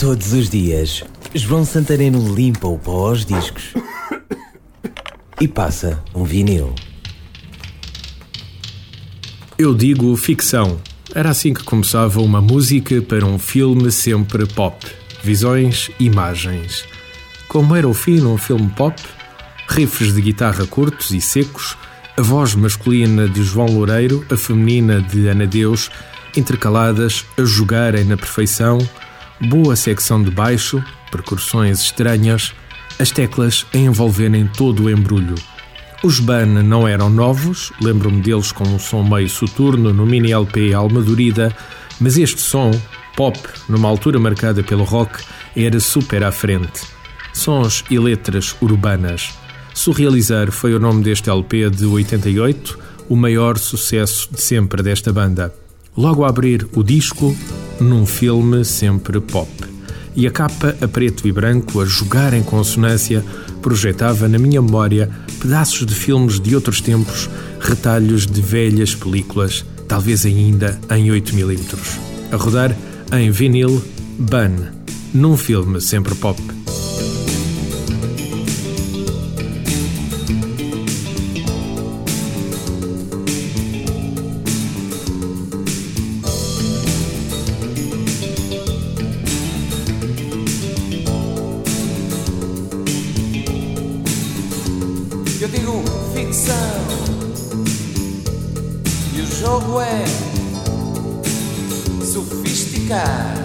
Todos os dias, João Santareno limpa o pó aos discos e passa um vinil. Eu digo ficção. Era assim que começava uma música para um filme sempre pop. Visões, imagens. Como era o fim num filme pop? Riffs de guitarra curtos e secos, a voz masculina de João Loureiro, a feminina de Ana Deus, intercaladas a jogarem na perfeição boa secção de baixo, percussões estranhas, as teclas a envolverem todo o embrulho. Os Ban não eram novos, lembro-me deles com um som meio soturno no mini LP Almadurida, mas este som, pop, numa altura marcada pelo rock, era super à frente. Sons e letras urbanas. Surrealizar foi o nome deste LP de 88, o maior sucesso de sempre desta banda. Logo a abrir o disco, num filme sempre pop. E a capa a preto e branco, a jogar em consonância, projetava na minha memória pedaços de filmes de outros tempos, retalhos de velhas películas, talvez ainda em 8mm. A rodar em vinil, Bun, num filme sempre pop. Jogo é sofisticado.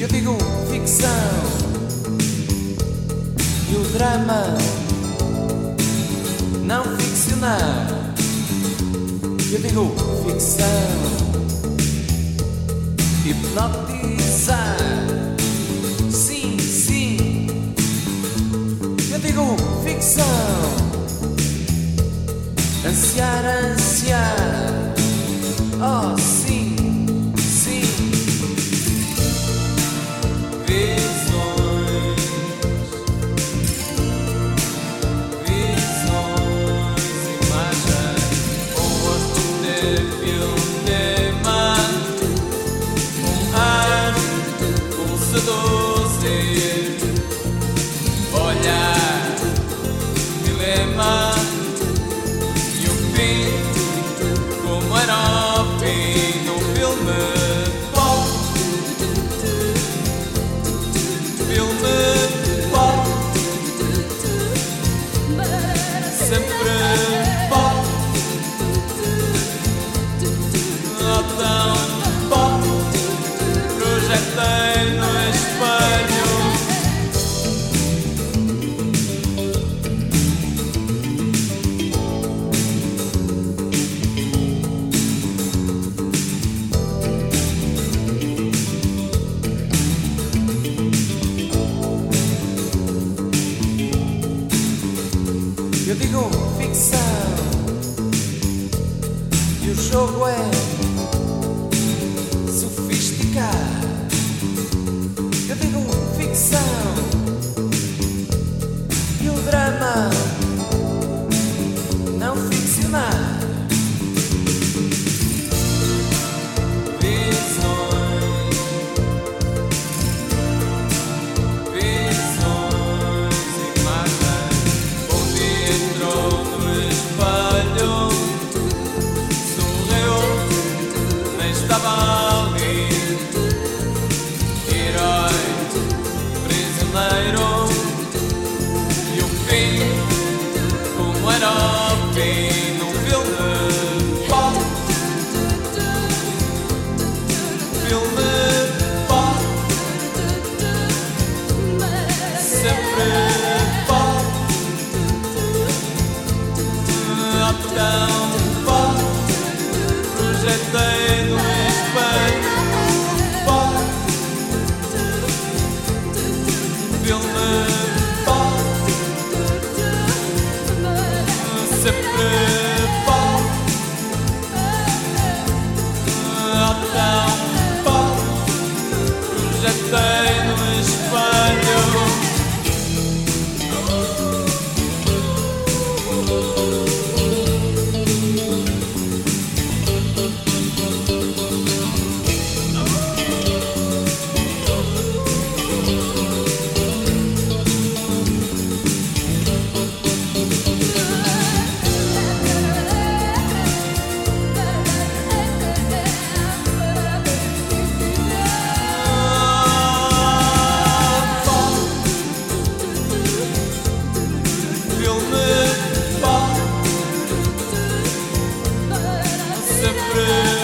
Eu digo ficção e o drama não ficcional. Eu digo ficção, hipnotizar. Sim, sim. Eu digo ficção, ansiar, ansiar. Oh, sim. Digo ficção e o jogo sempre.